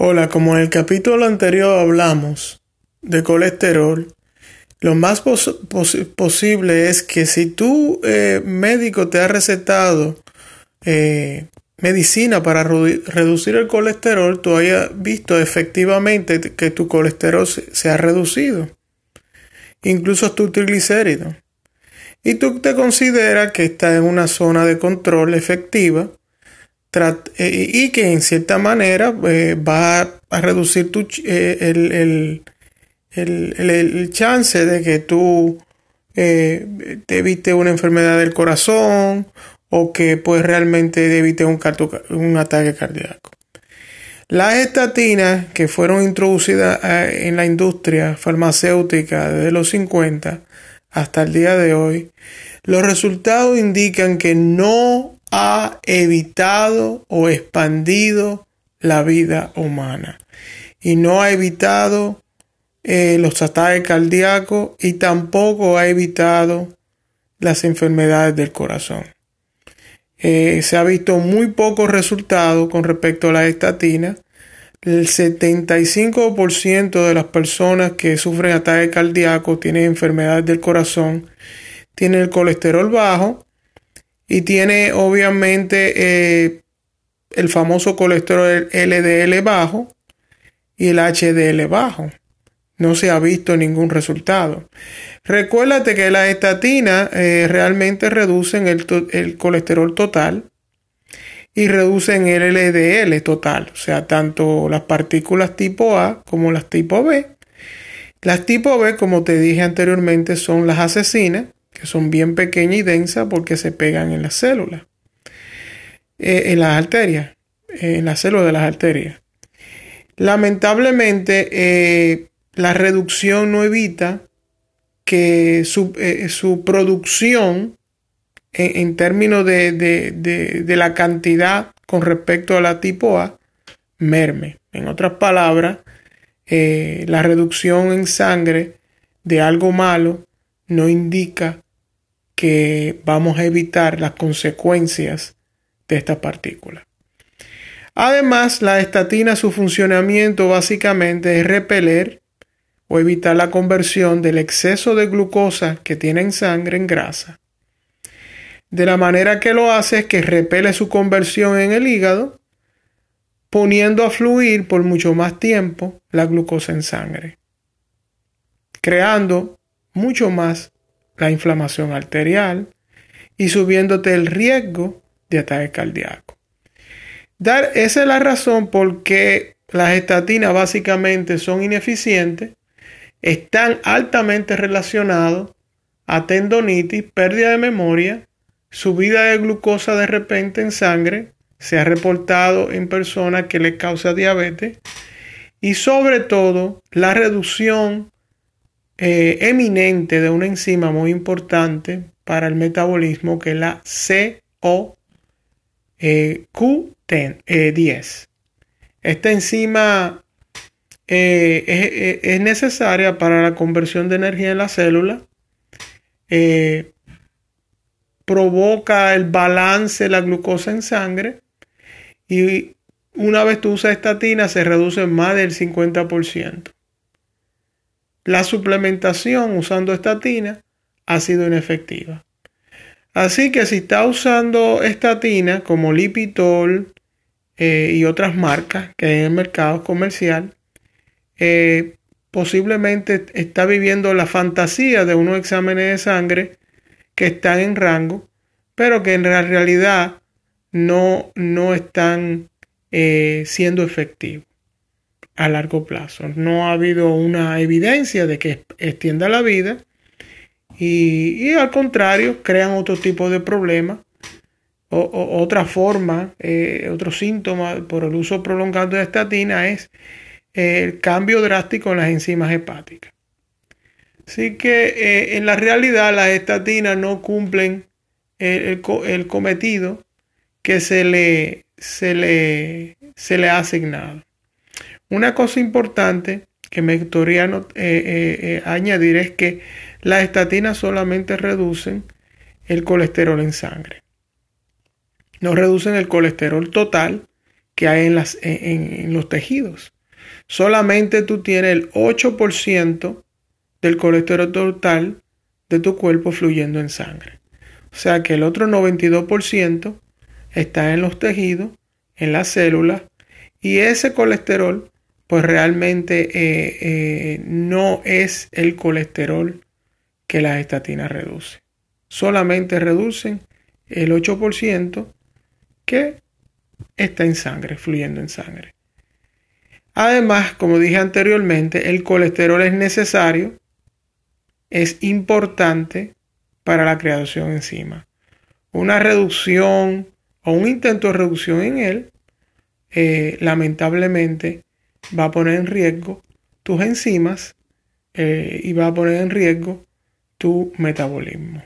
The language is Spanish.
Hola, como en el capítulo anterior hablamos de colesterol, lo más posible es que si tu eh, médico te ha recetado eh, medicina para reducir el colesterol, tú hayas visto efectivamente que tu colesterol se, ha reducido, incluso tu triglicérido. Y tú te consideras que estás en una zona de control efectiva y que en cierta manera va a reducir tu, el el, chance de que tú eh, te evite una enfermedad del corazón o que pues realmente evite un, un ataque cardíaco. Las estatinas que fueron introducidas eh, en la industria farmacéutica desde los 50 hasta el día de hoy, los resultados indican que no ha evitado o expandido la vida humana y no ha evitado eh, los ataques cardíacos y tampoco ha evitado las enfermedades del corazón. Eh, se ha visto muy pocos resultados con respecto a la estatina. El 75% de las personas que sufren ataques cardíacos tienen enfermedades del corazón, tienen el colesterol bajo y tiene obviamente eh, el famoso colesterol LDL bajo y el HDL bajo no se ha visto ningún resultado. Recuérdate que las estatinas eh, realmente reducen el, colesterol total y reducen el LDL total, o sea, tanto las partículas tipo A como las tipo B. Las tipo B, como te dije anteriormente, son las asesinas, que son bien pequeñas y densas porque se pegan en las células, eh, en las arterias, en las células de las arterias. Lamentablemente, eh, la reducción no evita que su, eh, producción en, términos de, la cantidad con respecto a la tipo A merme. En otras palabras, eh, la reducción en sangre de algo malo no indica que vamos a evitar las consecuencias de esta partícula. Además, la estatina, su funcionamiento básicamente es repeler o evitar la conversión del exceso de glucosa que tiene en sangre en grasa. De la manera que lo hace es que repele su conversión en el hígado, poniendo a fluir por mucho más tiempo la glucosa en sangre, creando mucho más la inflamación arterial y subiéndote el riesgo de ataque cardíaco. Dar, esa es la razón por qué las estatinas básicamente son ineficientes están altamente relacionados a tendonitis, pérdida de memoria, subida de glucosa de repente en sangre, se ha reportado en personas que les causa diabetes y sobre todo la reducción eh, eminente de una enzima muy importante para el metabolismo que es la COQ10. Eh, Esta enzima eh, es, necesaria para la conversión de energía en la célula. Eh, provoca el balance de la glucosa en sangre y una vez tú usas estatina se reduce más del 50%. La suplementación usando estatina ha sido inefectiva. Así que si está usando estatina como Lipitor eh, y otras marcas que hay en el mercado comercial, eh, posiblemente está viviendo la fantasía de unos exámenes de sangre que están en rango, pero que en realidad no, no están eh, siendo efectivos a largo plazo. No ha habido una evidencia de que extienda la vida y, al contrario crean otro tipo de problemas o, otra forma, eh, otro síntoma por el uso prolongado de estatina es el cambio drástico en las enzimas hepáticas. Así que eh, en la realidad las estatinas no cumplen el, cometido que se le, se, le, se le ha asignado. Una cosa importante que me gustaría eh, eh, añadir es que las estatinas solamente reducen el colesterol en sangre. No reducen el colesterol total, que hay en, en, los tejidos. Solamente tú tienes el 8% del colesterol total de tu cuerpo fluyendo en sangre. O sea que el otro 92% está en los tejidos, en las células, y ese colesterol pues realmente eh, eh, no es el colesterol que las estatinas reducen. Solamente reducen el 8% que está en sangre, fluyendo en sangre. Además, como dije anteriormente, el colesterol es necesario, es importante para la creación de enzima. Una reducción o un intento de reducción en él, eh, lamentablemente, va a poner en riesgo tus enzimas eh, y va a poner en riesgo tu metabolismo.